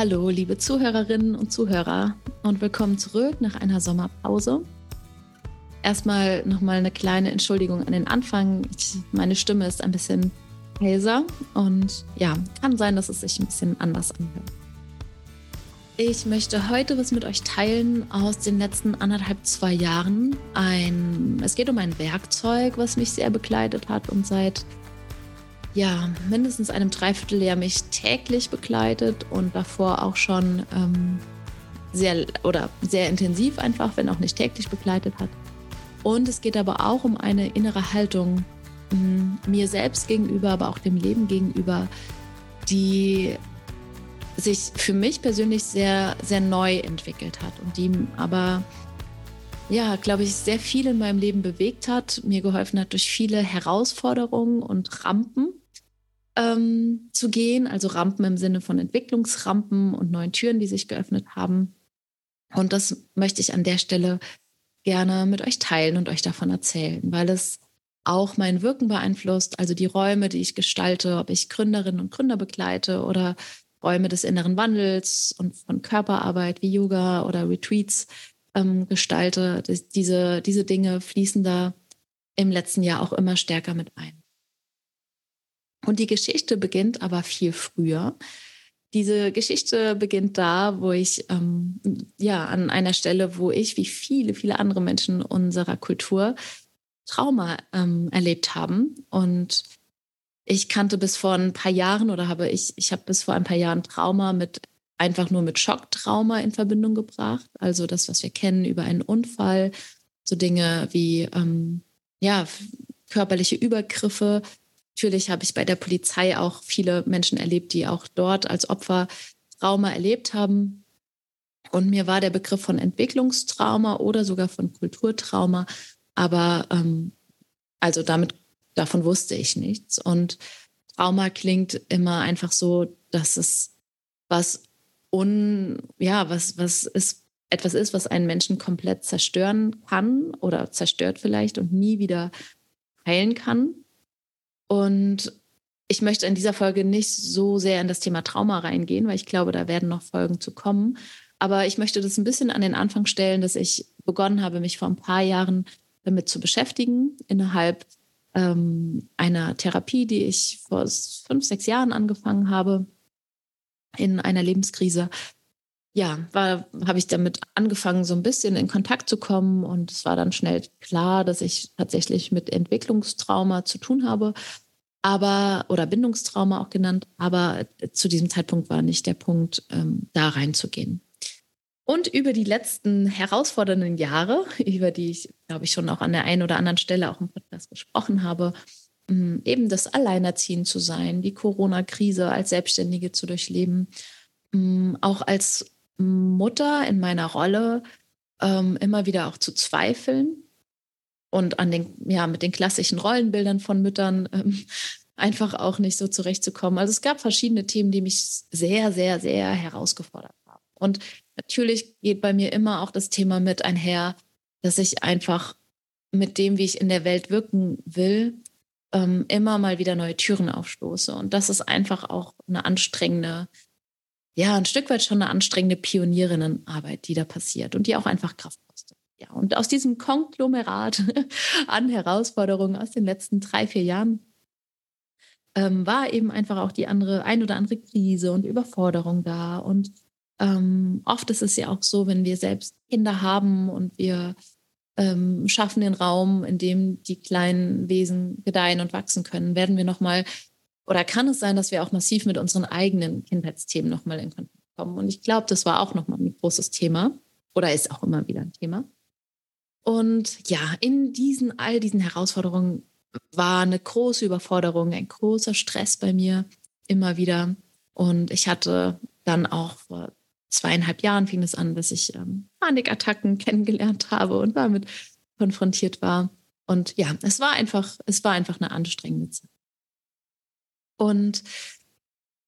Hallo, liebe Zuhörerinnen und Zuhörer und willkommen zurück nach einer Sommerpause. Erstmal nochmal eine kleine Entschuldigung an den Anfang. Ich, meine Stimme ist ein bisschen heiser und ja, kann sein, dass es sich ein bisschen anders anhört. Ich möchte heute was mit euch teilen aus den letzten anderthalb, zwei Jahren. Ein, es geht um ein Werkzeug, was mich sehr begleitet hat und seit ja, mindestens einem Dreivierteljahr mich täglich begleitet und davor auch schon ähm, sehr oder sehr intensiv einfach, wenn auch nicht täglich begleitet hat. Und es geht aber auch um eine innere Haltung mm, mir selbst gegenüber, aber auch dem Leben gegenüber, die sich für mich persönlich sehr, sehr neu entwickelt hat und die aber, ja, glaube ich, sehr viel in meinem Leben bewegt hat, mir geholfen hat durch viele Herausforderungen und Rampen, ähm, zu gehen, also Rampen im Sinne von Entwicklungsrampen und neuen Türen, die sich geöffnet haben. Und das möchte ich an der Stelle gerne mit euch teilen und euch davon erzählen, weil es auch mein Wirken beeinflusst, also die Räume, die ich gestalte, ob ich Gründerinnen und Gründer begleite oder Räume des inneren Wandels und von Körperarbeit wie Yoga oder Retreats ähm, gestalte. Diese, diese Dinge fließen da im letzten Jahr auch immer stärker mit ein. Und die Geschichte beginnt aber viel früher. Diese Geschichte beginnt da, wo ich, ähm, ja, an einer Stelle, wo ich, wie viele, viele andere Menschen unserer Kultur, Trauma ähm, erlebt haben. Und ich kannte bis vor ein paar Jahren oder habe ich, ich habe bis vor ein paar Jahren Trauma mit einfach nur mit Schocktrauma in Verbindung gebracht. Also das, was wir kennen über einen Unfall, so Dinge wie ähm, ja, körperliche Übergriffe, Natürlich habe ich bei der Polizei auch viele Menschen erlebt, die auch dort als Opfer Trauma erlebt haben. Und mir war der Begriff von Entwicklungstrauma oder sogar von Kulturtrauma, aber ähm, also damit davon wusste ich nichts. Und Trauma klingt immer einfach so, dass es was un, ja, was, was ist, etwas ist, was einen Menschen komplett zerstören kann oder zerstört vielleicht und nie wieder heilen kann. Und ich möchte in dieser Folge nicht so sehr in das Thema Trauma reingehen, weil ich glaube, da werden noch Folgen zu kommen. Aber ich möchte das ein bisschen an den Anfang stellen, dass ich begonnen habe, mich vor ein paar Jahren damit zu beschäftigen, innerhalb ähm, einer Therapie, die ich vor fünf, sechs Jahren angefangen habe, in einer Lebenskrise. Ja, habe ich damit angefangen, so ein bisschen in Kontakt zu kommen. Und es war dann schnell klar, dass ich tatsächlich mit Entwicklungstrauma zu tun habe aber oder Bindungstrauma auch genannt, aber zu diesem Zeitpunkt war nicht der Punkt, ähm, da reinzugehen. Und über die letzten herausfordernden Jahre, über die ich, glaube ich, schon auch an der einen oder anderen Stelle auch im Podcast gesprochen habe, ähm, eben das Alleinerziehen zu sein, die Corona-Krise als Selbstständige zu durchleben, ähm, auch als Mutter in meiner Rolle ähm, immer wieder auch zu zweifeln, und an den, ja, mit den klassischen Rollenbildern von Müttern ähm, einfach auch nicht so zurechtzukommen. Also es gab verschiedene Themen, die mich sehr, sehr, sehr herausgefordert haben. Und natürlich geht bei mir immer auch das Thema mit einher, dass ich einfach mit dem, wie ich in der Welt wirken will, ähm, immer mal wieder neue Türen aufstoße. Und das ist einfach auch eine anstrengende, ja, ein Stück weit schon eine anstrengende Pionierinnenarbeit, die da passiert und die auch einfach Kraft kostet. Ja, und aus diesem Konglomerat an Herausforderungen aus den letzten drei, vier Jahren ähm, war eben einfach auch die andere, ein oder andere Krise und Überforderung da. Und ähm, oft ist es ja auch so, wenn wir selbst Kinder haben und wir ähm, schaffen den Raum, in dem die kleinen Wesen gedeihen und wachsen können, werden wir nochmal, oder kann es sein, dass wir auch massiv mit unseren eigenen Kindheitsthemen nochmal in Kontakt kommen. Und ich glaube, das war auch nochmal ein großes Thema oder ist auch immer wieder ein Thema. Und ja, in diesen, all diesen Herausforderungen war eine große Überforderung, ein großer Stress bei mir immer wieder. Und ich hatte dann auch vor zweieinhalb Jahren fing es an, dass ich ähm, Panikattacken kennengelernt habe und damit konfrontiert war. Und ja, es war einfach, es war einfach eine anstrengende Zeit. Und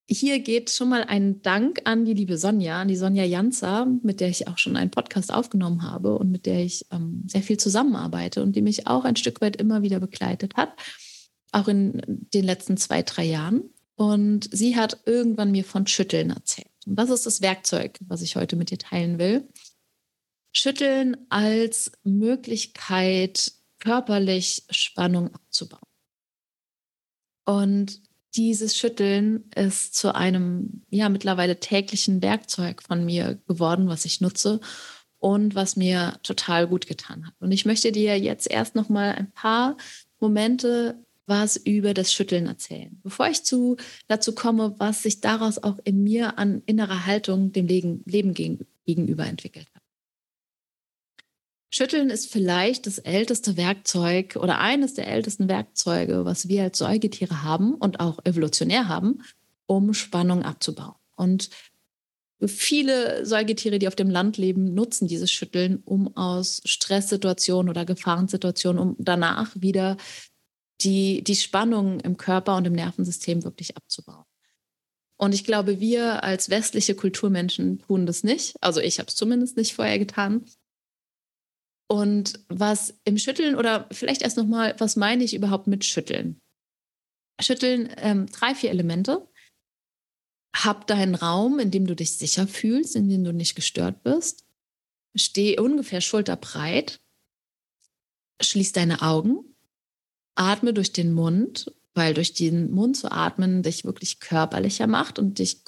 hier geht schon mal ein Dank an die liebe Sonja, an die Sonja Janzer, mit der ich auch schon einen Podcast aufgenommen habe und mit der ich ähm, sehr viel zusammenarbeite und die mich auch ein Stück weit immer wieder begleitet hat, auch in den letzten zwei, drei Jahren. Und sie hat irgendwann mir von Schütteln erzählt. Und das ist das Werkzeug, was ich heute mit dir teilen will. Schütteln als Möglichkeit, körperlich Spannung abzubauen. Und dieses Schütteln ist zu einem ja mittlerweile täglichen Werkzeug von mir geworden, was ich nutze und was mir total gut getan hat. Und ich möchte dir jetzt erst noch mal ein paar Momente was über das Schütteln erzählen, bevor ich zu, dazu komme, was sich daraus auch in mir an innerer Haltung dem Leben, Leben gegenüber entwickelt. Schütteln ist vielleicht das älteste Werkzeug oder eines der ältesten Werkzeuge, was wir als Säugetiere haben und auch evolutionär haben, um Spannung abzubauen. Und viele Säugetiere, die auf dem Land leben, nutzen dieses Schütteln, um aus Stresssituationen oder Gefahrensituationen, um danach wieder die, die Spannung im Körper und im Nervensystem wirklich abzubauen. Und ich glaube, wir als westliche Kulturmenschen tun das nicht. Also ich habe es zumindest nicht vorher getan. Und was im Schütteln oder vielleicht erst nochmal, was meine ich überhaupt mit Schütteln? Schütteln ähm, drei, vier Elemente. Hab deinen Raum, in dem du dich sicher fühlst, in dem du nicht gestört bist. Steh ungefähr schulterbreit. Schließ deine Augen. Atme durch den Mund, weil durch den Mund zu atmen dich wirklich körperlicher macht und dich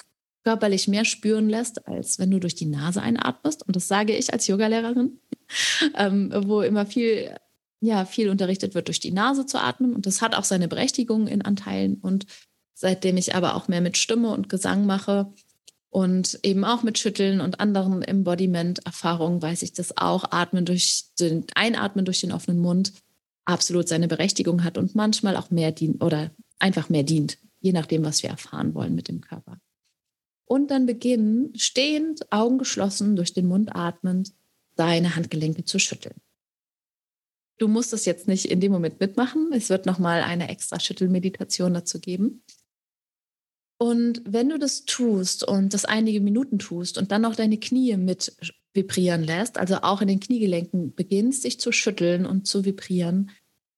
körperlich mehr spüren lässt, als wenn du durch die Nase einatmest. Und das sage ich als Yogalehrerin, ähm, wo immer viel, ja, viel unterrichtet wird, durch die Nase zu atmen. Und das hat auch seine Berechtigung in Anteilen. Und seitdem ich aber auch mehr mit Stimme und Gesang mache und eben auch mit Schütteln und anderen Embodiment-Erfahrungen, weiß ich, dass auch Atmen durch den Einatmen durch den offenen Mund absolut seine Berechtigung hat und manchmal auch mehr dient oder einfach mehr dient, je nachdem, was wir erfahren wollen mit dem Körper und dann beginnen, stehend, Augen geschlossen, durch den Mund atmend, deine Handgelenke zu schütteln. Du musst das jetzt nicht in dem Moment mitmachen. Es wird nochmal eine extra Schüttelmeditation dazu geben. Und wenn du das tust und das einige Minuten tust und dann noch deine Knie mit vibrieren lässt, also auch in den Kniegelenken beginnst, dich zu schütteln und zu vibrieren,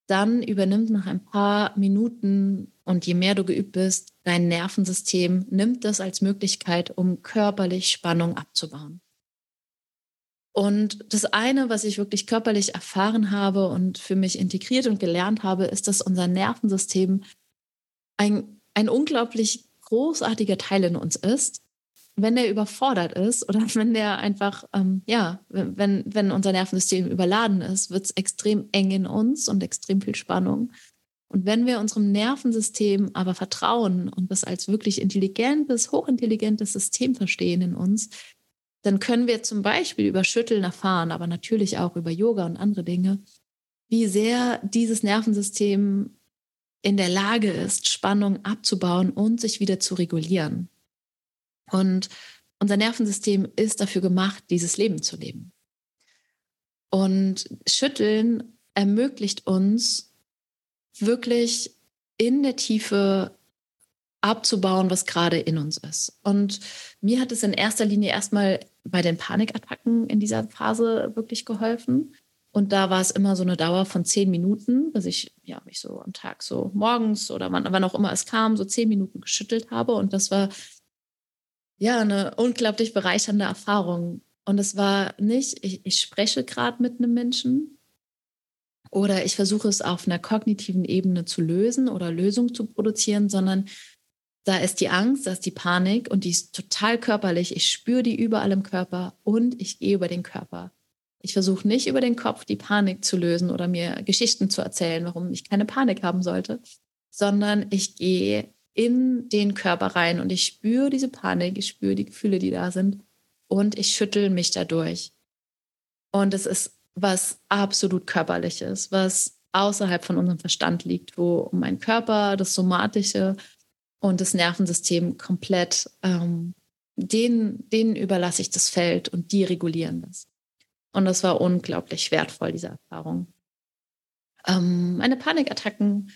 dann übernimmt nach ein paar Minuten und je mehr du geübt bist, dein Nervensystem nimmt das als Möglichkeit, um körperlich Spannung abzubauen. Und das eine, was ich wirklich körperlich erfahren habe und für mich integriert und gelernt habe, ist, dass unser Nervensystem ein, ein unglaublich großartiger Teil in uns ist. Wenn der überfordert ist oder wenn der einfach, ähm, ja, wenn, wenn unser Nervensystem überladen ist, wird es extrem eng in uns und extrem viel Spannung. Und wenn wir unserem Nervensystem aber vertrauen und das als wirklich intelligentes, hochintelligentes System verstehen in uns, dann können wir zum Beispiel über Schütteln erfahren, aber natürlich auch über Yoga und andere Dinge, wie sehr dieses Nervensystem in der Lage ist, Spannung abzubauen und sich wieder zu regulieren. Und unser Nervensystem ist dafür gemacht, dieses Leben zu leben. Und Schütteln ermöglicht uns, wirklich in der Tiefe abzubauen, was gerade in uns ist. Und mir hat es in erster Linie erstmal bei den Panikattacken in dieser Phase wirklich geholfen. Und da war es immer so eine Dauer von zehn Minuten, dass ich ja, mich so am Tag so morgens oder wann, wann auch immer es kam, so zehn Minuten geschüttelt habe. Und das war ja eine unglaublich bereichernde Erfahrung. Und es war nicht, ich, ich spreche gerade mit einem Menschen, oder ich versuche es auf einer kognitiven Ebene zu lösen oder Lösungen zu produzieren, sondern da ist die Angst, da ist die Panik und die ist total körperlich. Ich spüre die überall im Körper und ich gehe über den Körper. Ich versuche nicht über den Kopf die Panik zu lösen oder mir Geschichten zu erzählen, warum ich keine Panik haben sollte, sondern ich gehe in den Körper rein und ich spüre diese Panik, ich spüre die Gefühle, die da sind und ich schüttel mich dadurch. Und es ist was absolut körperliches, was außerhalb von unserem Verstand liegt, wo mein Körper, das Somatische und das Nervensystem komplett, ähm, denen, denen überlasse ich das Feld und die regulieren das. Und das war unglaublich wertvoll, diese Erfahrung. Ähm, meine Panikattacken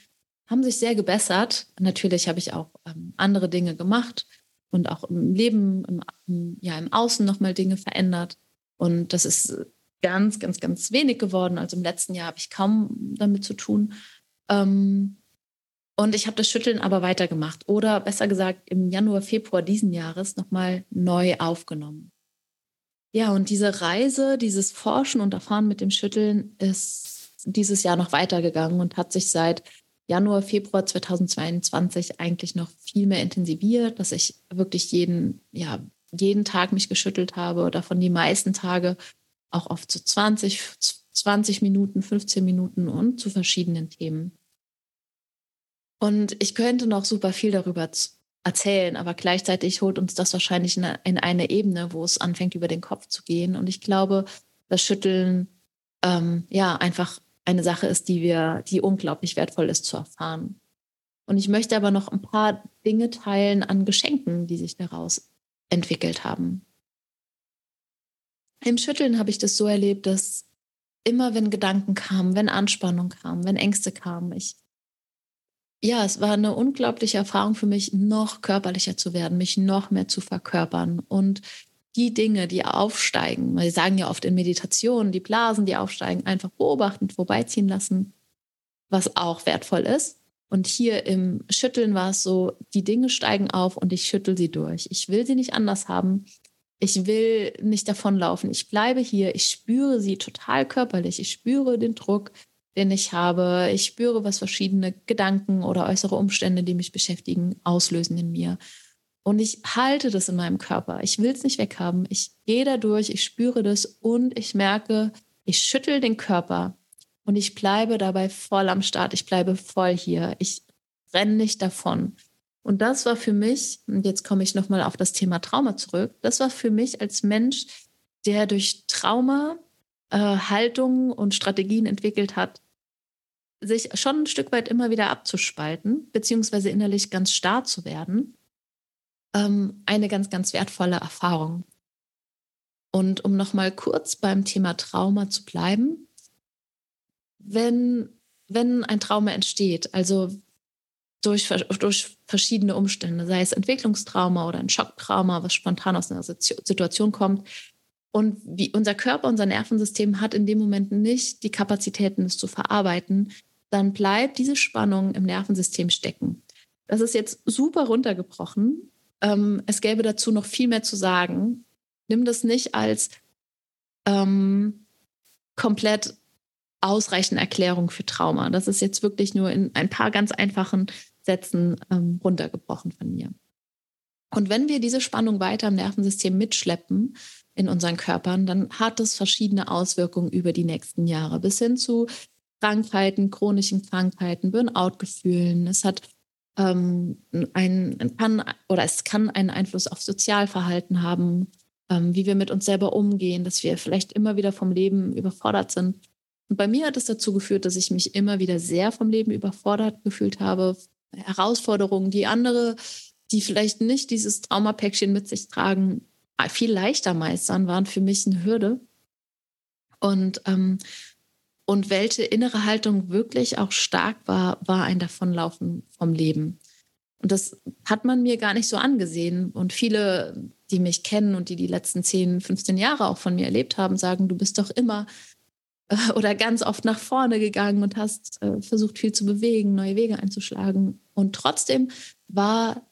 haben sich sehr gebessert. Natürlich habe ich auch ähm, andere Dinge gemacht und auch im Leben, im, ja, im Außen nochmal Dinge verändert. Und das ist ganz, ganz, ganz wenig geworden. Also im letzten Jahr habe ich kaum damit zu tun. Ähm, und ich habe das Schütteln aber weitergemacht oder besser gesagt im Januar, Februar diesen Jahres nochmal neu aufgenommen. Ja, und diese Reise, dieses Forschen und Erfahren mit dem Schütteln ist dieses Jahr noch weitergegangen und hat sich seit Januar, Februar 2022 eigentlich noch viel mehr intensiviert, dass ich wirklich jeden, ja, jeden Tag mich geschüttelt habe, davon die meisten Tage auch oft zu 20, 20 Minuten, 15 Minuten und zu verschiedenen Themen. Und ich könnte noch super viel darüber erzählen, aber gleichzeitig holt uns das wahrscheinlich in eine Ebene, wo es anfängt, über den Kopf zu gehen. Und ich glaube, das Schütteln ähm, ja einfach eine Sache ist, die wir, die unglaublich wertvoll ist zu erfahren. Und ich möchte aber noch ein paar Dinge teilen an Geschenken, die sich daraus entwickelt haben. Im Schütteln habe ich das so erlebt, dass immer wenn Gedanken kamen, wenn Anspannung kam, wenn Ängste kamen, ich ja, es war eine unglaubliche Erfahrung für mich, noch körperlicher zu werden, mich noch mehr zu verkörpern und die Dinge, die aufsteigen, wir sagen ja oft in Meditation, die Blasen, die aufsteigen, einfach beobachten, vorbeiziehen lassen, was auch wertvoll ist. Und hier im Schütteln war es so, die Dinge steigen auf und ich schüttel sie durch. Ich will sie nicht anders haben. Ich will nicht davonlaufen. Ich bleibe hier. Ich spüre sie total körperlich. Ich spüre den Druck, den ich habe. Ich spüre, was verschiedene Gedanken oder äußere Umstände, die mich beschäftigen, auslösen in mir. Und ich halte das in meinem Körper. Ich will es nicht weghaben. Ich gehe da durch, ich spüre das und ich merke, ich schüttel den Körper und ich bleibe dabei voll am Start. Ich bleibe voll hier. Ich renne nicht davon. Und das war für mich, und jetzt komme ich nochmal auf das Thema Trauma zurück, das war für mich als Mensch, der durch Trauma äh, Haltungen und Strategien entwickelt hat, sich schon ein Stück weit immer wieder abzuspalten, beziehungsweise innerlich ganz starr zu werden ähm, eine ganz, ganz wertvolle Erfahrung. Und um nochmal kurz beim Thema Trauma zu bleiben, wenn, wenn ein Trauma entsteht, also durch, durch verschiedene Umstände, sei es Entwicklungstrauma oder ein Schocktrauma, was spontan aus einer Situation kommt, und wie unser Körper, unser Nervensystem hat in dem Moment nicht die Kapazitäten, es zu verarbeiten, dann bleibt diese Spannung im Nervensystem stecken. Das ist jetzt super runtergebrochen, ähm, es gäbe dazu noch viel mehr zu sagen. Nimm das nicht als ähm, komplett ausreichende Erklärung für Trauma. Das ist jetzt wirklich nur in ein paar ganz einfachen Sätzen ähm, runtergebrochen von mir. Und wenn wir diese Spannung weiter im Nervensystem mitschleppen in unseren Körpern, dann hat das verschiedene Auswirkungen über die nächsten Jahre bis hin zu Krankheiten, chronischen Krankheiten, Burnout-Gefühlen. Es hat ähm, ein, kann oder es kann einen Einfluss auf Sozialverhalten haben, ähm, wie wir mit uns selber umgehen, dass wir vielleicht immer wieder vom Leben überfordert sind. Und bei mir hat es dazu geführt, dass ich mich immer wieder sehr vom Leben überfordert gefühlt habe. Herausforderungen, die andere, die vielleicht nicht dieses Traumapäckchen mit sich tragen, viel leichter meistern, waren für mich eine Hürde. Und ähm, und welche innere Haltung wirklich auch stark war, war ein Davonlaufen vom Leben. Und das hat man mir gar nicht so angesehen. Und viele, die mich kennen und die die letzten 10, 15 Jahre auch von mir erlebt haben, sagen, du bist doch immer äh, oder ganz oft nach vorne gegangen und hast äh, versucht, viel zu bewegen, neue Wege einzuschlagen. Und trotzdem war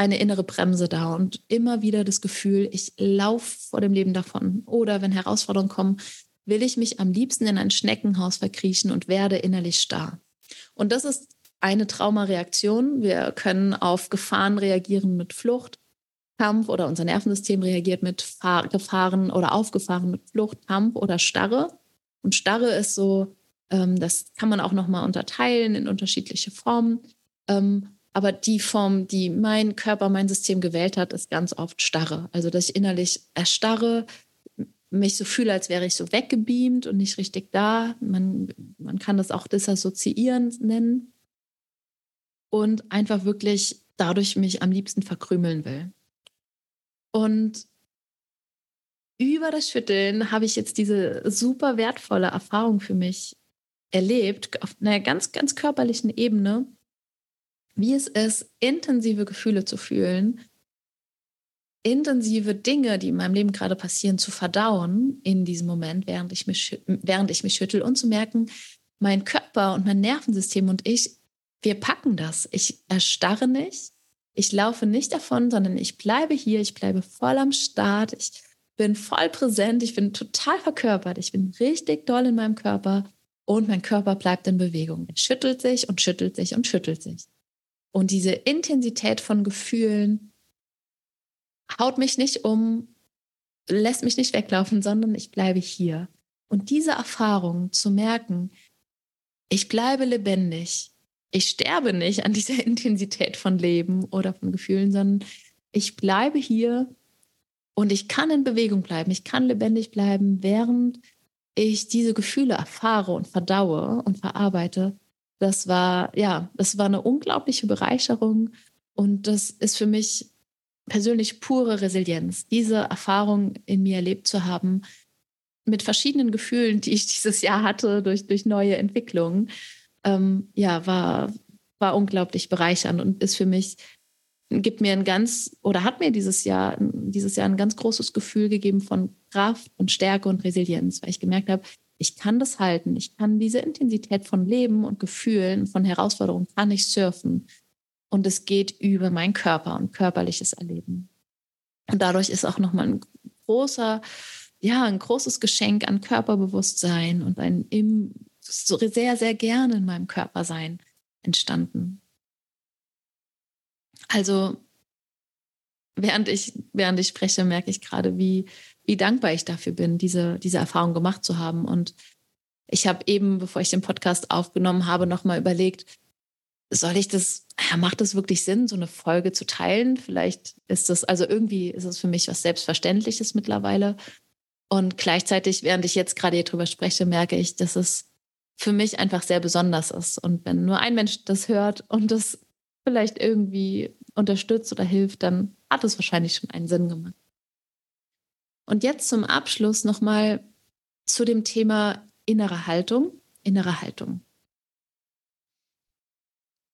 eine innere Bremse da und immer wieder das Gefühl, ich laufe vor dem Leben davon. Oder wenn Herausforderungen kommen, will ich mich am liebsten in ein Schneckenhaus verkriechen und werde innerlich starr. Und das ist eine Traumareaktion. Wir können auf Gefahren reagieren mit Flucht, Kampf oder unser Nervensystem reagiert mit Fahr Gefahren oder aufgefahren mit Flucht, Kampf oder Starre. Und Starre ist so, ähm, das kann man auch nochmal unterteilen in unterschiedliche Formen. Ähm, aber die Form, die mein Körper, mein System gewählt hat, ist ganz oft Starre. Also, dass ich innerlich erstarre, mich so fühle, als wäre ich so weggebeamt und nicht richtig da. Man, man kann das auch disassoziieren nennen. Und einfach wirklich dadurch mich am liebsten verkrümeln will. Und über das Schütteln habe ich jetzt diese super wertvolle Erfahrung für mich erlebt, auf einer ganz, ganz körperlichen Ebene, wie es ist, intensive Gefühle zu fühlen, intensive Dinge, die in meinem Leben gerade passieren, zu verdauen in diesem Moment, während ich mich, während ich mich schüttel und zu merken, mein Körper und mein Nervensystem und ich, wir packen das. Ich erstarre nicht, ich laufe nicht davon, sondern ich bleibe hier, ich bleibe voll am Start, ich bin voll präsent, ich bin total verkörpert, ich bin richtig doll in meinem Körper und mein Körper bleibt in Bewegung. Er schüttelt sich und schüttelt sich und schüttelt sich. Und diese Intensität von Gefühlen haut mich nicht um, lässt mich nicht weglaufen, sondern ich bleibe hier. Und diese Erfahrung zu merken, ich bleibe lebendig, ich sterbe nicht an dieser Intensität von Leben oder von Gefühlen, sondern ich bleibe hier und ich kann in Bewegung bleiben, ich kann lebendig bleiben, während ich diese Gefühle erfahre und verdaue und verarbeite. Das war, ja, das war eine unglaubliche Bereicherung und das ist für mich persönlich pure Resilienz, diese Erfahrung in mir erlebt zu haben, mit verschiedenen Gefühlen, die ich dieses Jahr hatte durch, durch neue Entwicklungen. Ähm, ja, war, war unglaublich bereichernd und ist für mich, gibt mir ein ganz, oder hat mir dieses Jahr, dieses Jahr ein ganz großes Gefühl gegeben von Kraft und Stärke und Resilienz, weil ich gemerkt habe, ich kann das halten, ich kann diese Intensität von Leben und Gefühlen, von Herausforderungen, kann ich surfen. Und es geht über meinen Körper und körperliches Erleben. Und dadurch ist auch nochmal ein großer, ja, ein großes Geschenk an Körperbewusstsein und ein im sehr, sehr gerne in meinem Körper sein entstanden. Also während ich, während ich spreche, merke ich gerade, wie, wie dankbar ich dafür bin, diese, diese Erfahrung gemacht zu haben. Und ich habe eben, bevor ich den Podcast aufgenommen habe, nochmal überlegt, soll ich das, ja, macht das wirklich Sinn, so eine Folge zu teilen? Vielleicht ist das, also irgendwie ist es für mich was Selbstverständliches mittlerweile. Und gleichzeitig, während ich jetzt gerade hier drüber spreche, merke ich, dass es für mich einfach sehr besonders ist. Und wenn nur ein Mensch das hört und das vielleicht irgendwie unterstützt oder hilft, dann hat es wahrscheinlich schon einen Sinn gemacht. Und jetzt zum Abschluss nochmal zu dem Thema innere Haltung. Innere Haltung.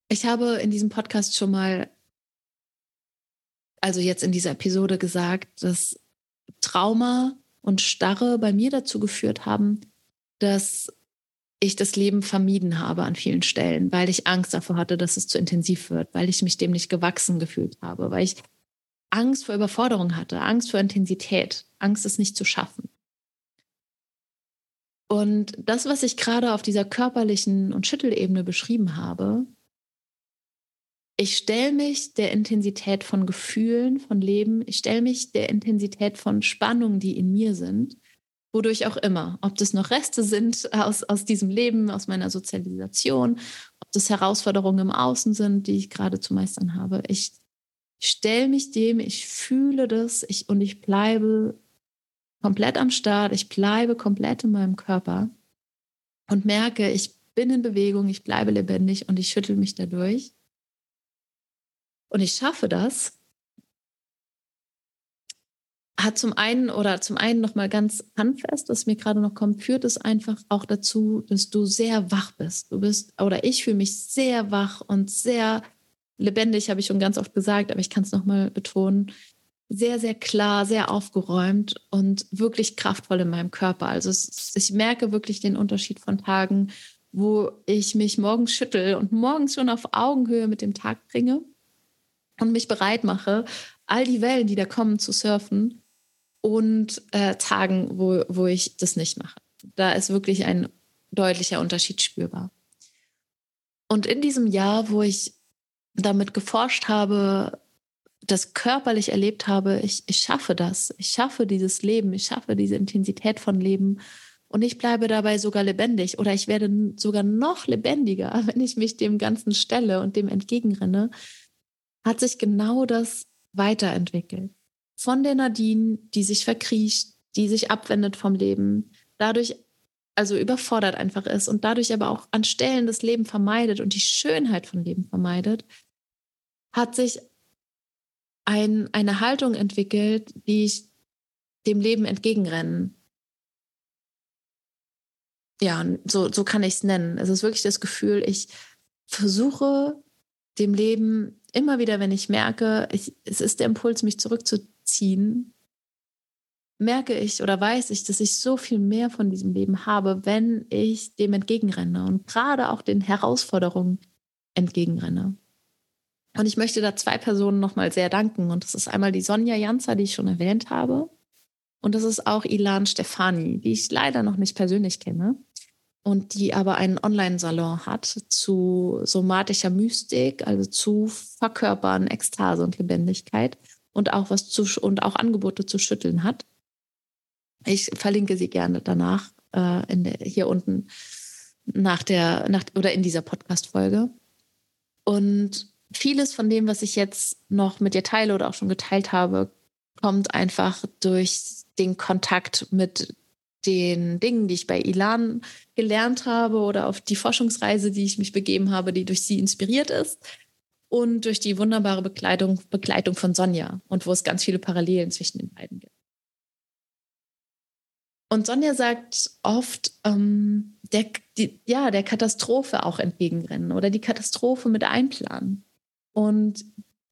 Ich habe in diesem Podcast schon mal, also jetzt in dieser Episode gesagt, dass Trauma und Starre bei mir dazu geführt haben, dass ich das Leben vermieden habe an vielen Stellen, weil ich Angst davor hatte, dass es zu intensiv wird, weil ich mich dem nicht gewachsen gefühlt habe, weil ich Angst vor Überforderung hatte, Angst vor Intensität, Angst, es nicht zu schaffen. Und das, was ich gerade auf dieser körperlichen und Schüttelebene beschrieben habe, ich stelle mich der Intensität von Gefühlen, von Leben, ich stelle mich der Intensität von Spannungen, die in mir sind wodurch auch immer. Ob das noch Reste sind aus, aus diesem Leben, aus meiner Sozialisation, ob das Herausforderungen im Außen sind, die ich gerade zu meistern habe. Ich stelle mich dem, ich fühle das ich, und ich bleibe komplett am Start, ich bleibe komplett in meinem Körper und merke, ich bin in Bewegung, ich bleibe lebendig und ich schüttel mich dadurch. Und ich schaffe das, hat zum einen oder zum einen noch mal ganz handfest, was mir gerade noch kommt, führt es einfach auch dazu, dass du sehr wach bist. Du bist oder ich fühle mich sehr wach und sehr lebendig, habe ich schon ganz oft gesagt, aber ich kann es noch mal betonen, sehr sehr klar, sehr aufgeräumt und wirklich kraftvoll in meinem Körper. Also es, ich merke wirklich den Unterschied von Tagen, wo ich mich morgens schüttel und morgens schon auf Augenhöhe mit dem Tag bringe und mich bereit mache, all die Wellen, die da kommen, zu surfen und äh, Tagen, wo, wo ich das nicht mache. Da ist wirklich ein deutlicher Unterschied spürbar. Und in diesem Jahr, wo ich damit geforscht habe, das körperlich erlebt habe, ich, ich schaffe das, ich schaffe dieses Leben, ich schaffe diese Intensität von Leben. Und ich bleibe dabei sogar lebendig. Oder ich werde sogar noch lebendiger, wenn ich mich dem Ganzen stelle und dem entgegenrenne, hat sich genau das weiterentwickelt. Von der Nadine, die sich verkriecht, die sich abwendet vom Leben, dadurch also überfordert einfach ist und dadurch aber auch an Stellen das Leben vermeidet und die Schönheit von Leben vermeidet, hat sich ein, eine Haltung entwickelt, die ich dem Leben entgegenrennen. Ja, so, so kann ich es nennen. Es ist wirklich das Gefühl, ich versuche dem Leben immer wieder, wenn ich merke, ich, es ist der Impuls, mich zurückzuziehen, merke ich oder weiß ich, dass ich so viel mehr von diesem Leben habe, wenn ich dem entgegenrenne und gerade auch den Herausforderungen entgegenrenne. Und ich möchte da zwei Personen nochmal sehr danken. Und das ist einmal die Sonja Janzer, die ich schon erwähnt habe. Und das ist auch Ilan Stefani, die ich leider noch nicht persönlich kenne. Und die aber einen Online-Salon hat zu somatischer Mystik, also zu Verkörpern, Ekstase und Lebendigkeit und auch was zu und auch Angebote zu schütteln hat. Ich verlinke sie gerne danach äh, der, hier unten nach der, nach, oder in dieser Podcast-Folge. Und vieles von dem, was ich jetzt noch mit dir teile oder auch schon geteilt habe, kommt einfach durch den Kontakt mit den Dingen, die ich bei Ilan gelernt habe oder auf die Forschungsreise, die ich mich begeben habe, die durch sie inspiriert ist und durch die wunderbare Begleitung, Begleitung von Sonja und wo es ganz viele Parallelen zwischen den beiden gibt. Und Sonja sagt oft, ähm, der, die, ja, der Katastrophe auch entgegenrennen oder die Katastrophe mit einplanen. Und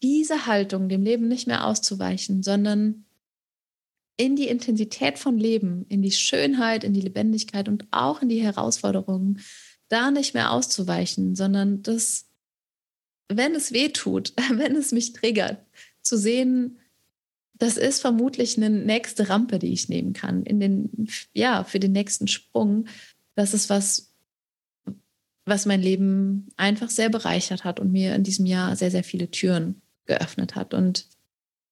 diese Haltung, dem Leben nicht mehr auszuweichen, sondern in die Intensität von Leben, in die Schönheit, in die Lebendigkeit und auch in die Herausforderungen, da nicht mehr auszuweichen, sondern das, wenn es weh tut, wenn es mich triggert, zu sehen, das ist vermutlich eine nächste Rampe, die ich nehmen kann, in den, ja, für den nächsten Sprung. Das ist was, was mein Leben einfach sehr bereichert hat und mir in diesem Jahr sehr, sehr viele Türen geöffnet hat. Und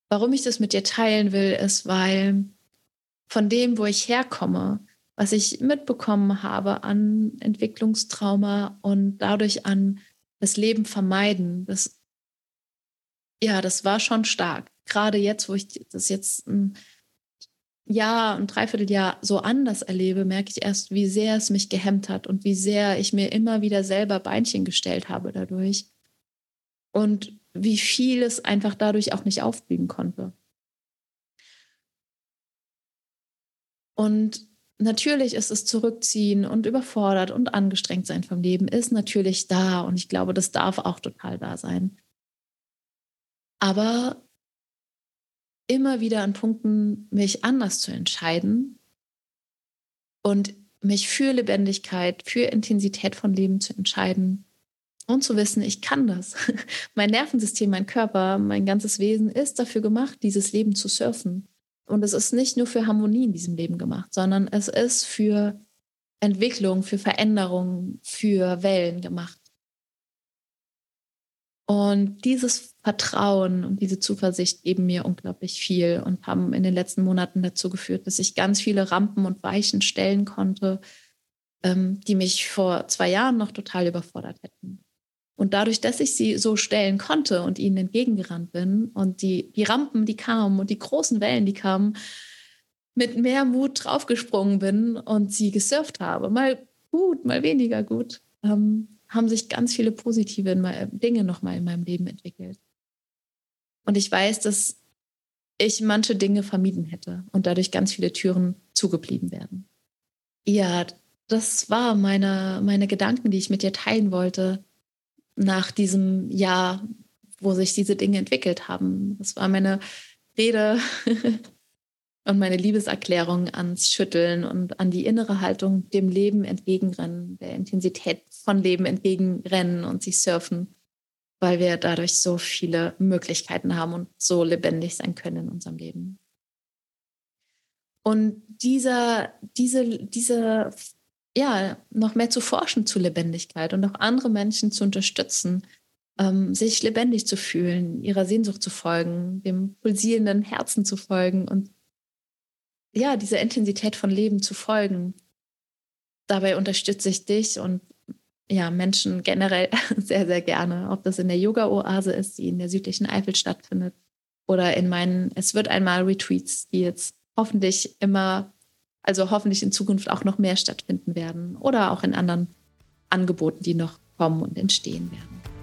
warum ich das mit dir teilen will, ist, weil von dem, wo ich herkomme, was ich mitbekommen habe an Entwicklungstrauma und dadurch an das Leben vermeiden, das, ja, das war schon stark gerade jetzt, wo ich das jetzt ein Jahr, ein Dreivierteljahr so anders erlebe, merke ich erst, wie sehr es mich gehemmt hat und wie sehr ich mir immer wieder selber Beinchen gestellt habe dadurch. Und wie viel es einfach dadurch auch nicht aufblieben konnte. Und natürlich ist es zurückziehen und überfordert und angestrengt sein vom Leben, ist natürlich da. Und ich glaube, das darf auch total da sein. Aber immer wieder an Punkten, mich anders zu entscheiden und mich für Lebendigkeit, für Intensität von Leben zu entscheiden und zu wissen, ich kann das. Mein Nervensystem, mein Körper, mein ganzes Wesen ist dafür gemacht, dieses Leben zu surfen. Und es ist nicht nur für Harmonie in diesem Leben gemacht, sondern es ist für Entwicklung, für Veränderung, für Wellen gemacht. Und dieses Vertrauen und diese Zuversicht geben mir unglaublich viel und haben in den letzten Monaten dazu geführt, dass ich ganz viele Rampen und Weichen stellen konnte, ähm, die mich vor zwei Jahren noch total überfordert hätten. Und dadurch, dass ich sie so stellen konnte und ihnen entgegengerannt bin und die, die Rampen, die kamen und die großen Wellen, die kamen, mit mehr Mut draufgesprungen bin und sie gesurft habe. Mal gut, mal weniger gut. Ähm, haben sich ganz viele positive Dinge nochmal in meinem Leben entwickelt. Und ich weiß, dass ich manche Dinge vermieden hätte und dadurch ganz viele Türen zugeblieben werden. Ja, das war meine, meine Gedanken, die ich mit dir teilen wollte nach diesem Jahr, wo sich diese Dinge entwickelt haben. Das war meine Rede und meine Liebeserklärung ans Schütteln und an die innere Haltung, dem Leben entgegenrennen, der Intensität von Leben entgegenrennen und sich surfen, weil wir dadurch so viele Möglichkeiten haben und so lebendig sein können in unserem Leben. Und dieser, diese, diese, ja, noch mehr zu forschen zu Lebendigkeit und auch andere Menschen zu unterstützen, ähm, sich lebendig zu fühlen, ihrer Sehnsucht zu folgen, dem pulsierenden Herzen zu folgen und ja, dieser Intensität von Leben zu folgen. Dabei unterstütze ich dich und ja, Menschen generell sehr, sehr gerne, ob das in der Yoga-Oase ist, die in der südlichen Eifel stattfindet, oder in meinen Es wird einmal Retreats, die jetzt hoffentlich immer, also hoffentlich in Zukunft auch noch mehr stattfinden werden oder auch in anderen Angeboten, die noch kommen und entstehen werden.